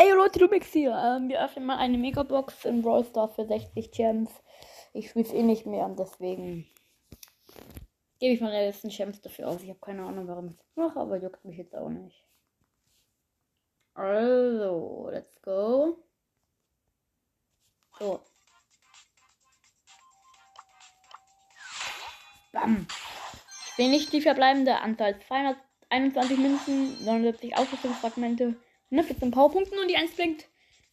Ey Leute, du bist hier. Ähm, wir öffnen mal eine Megabox in Brawl Stars für 60 Gems. Ich spiele es eh nicht mehr und deswegen gebe ich meine letzten Gems dafür aus. Ich habe keine Ahnung, warum ich das mache, aber juckt mich jetzt auch nicht. Also, let's go. So. Bam. Ich bin nicht die verbleibende Anzahl 221 Münzen, 79 Ausrüstungsfragmente, 114 Powerpunkten und die 1 blinkt.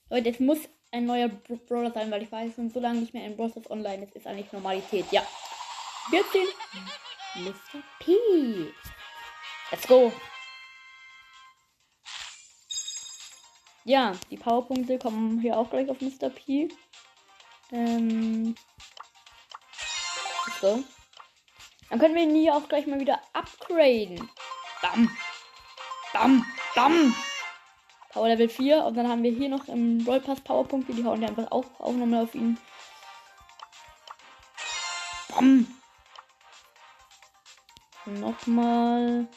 Leute, es muss ein neuer Brawler sein, weil ich weiß, und so lange nicht mehr in Brawl Stars online ist, ist eigentlich Normalität. Ja. 14. Mr. P. Let's go. Ja, die Powerpunkte kommen hier auch gleich auf Mr. P. Ähm. Let's. Dann können wir ihn hier auch gleich mal wieder upgraden. Bam. Bam. Bam. Power Level 4. Und dann haben wir hier noch im Roll Pass Powerpunkte. Die hauen wir einfach auch, auch nochmal auf ihn. Bam. Nochmal.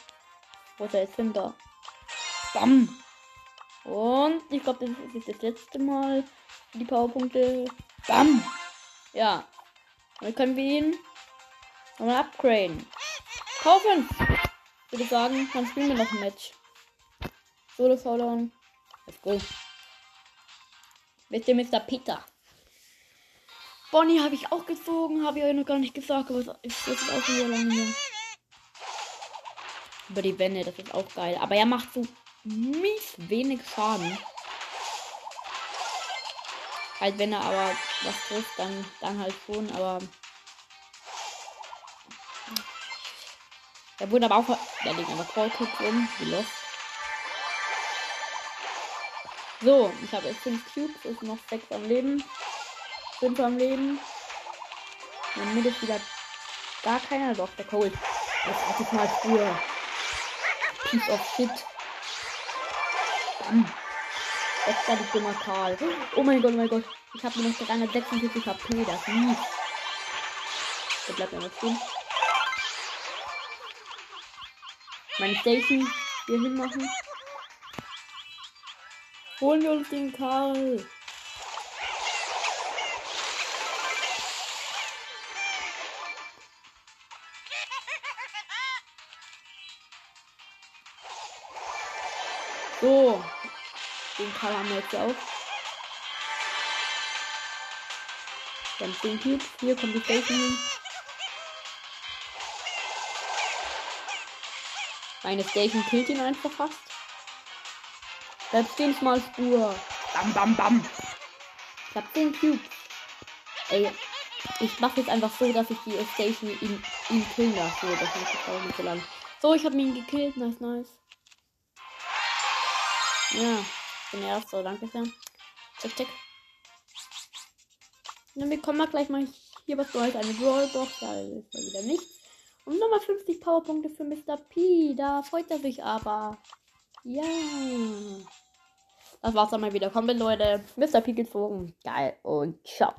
Wo ist er jetzt hin? Da. Bam. Und ich glaube, das ist das letzte Mal die Powerpunkte. Bam. Ja. Dann können wir ihn nochmal upgraden. Kaufen. Ich würde sagen, dann spielen wir noch ein Match. Solo Showdown. Let's go. Mit dem Mr. Peter. Bonnie habe ich auch gezogen, habe ich euch noch gar nicht gesagt, aber es ist auch so lange her. Über die Wände, das ist auch geil. Aber er macht so mies wenig Schaden. Halt, wenn er aber was trifft, dann, dann halt schon, aber. Er wurde aber auch. Da liegt einfach Callcode rum, wie los. So, ich habe jetzt 5 Cubes, ist noch 6 am Leben. 5 am Leben. Der Mitte ist wieder gar keiner, doch der Cold. Das hatte ich mal früher. Piece of Shit. Bam. War die dummer Karl. Oh mein Gott, oh mein Gott. Ich habe nur noch 346 HP, das mies. Der bleibt einfach stehen. Meine Station hier hinmachen. Holen wir uns den Karl. So. Den Karl haben wir jetzt auch. Haben 10 Cubes. Hier kommt die Station hin. Meine Station killt ihn einfach fast. Bleib stehen, Small Spur. Bam, bam, bam. Ich hab 10 Cubes. Ey, ich mache jetzt einfach so, dass ich die Station ihn, ihn killen lasse. So, das ist jetzt nicht so lang. So, ich habe ihn gekillt. Nice, nice. Ja, ich bin erster, danke sehr. Tick, tick. Dann bekommen wir gleich mal hier was Neues, eine Brawlbox, da ist mal wieder nichts. Und nochmal 50 Powerpunkte für Mr. P, da freut er sich aber. Ja. Das war's dann mal wieder. Kommt, Leute. Mr. P gezogen. Geil und ciao.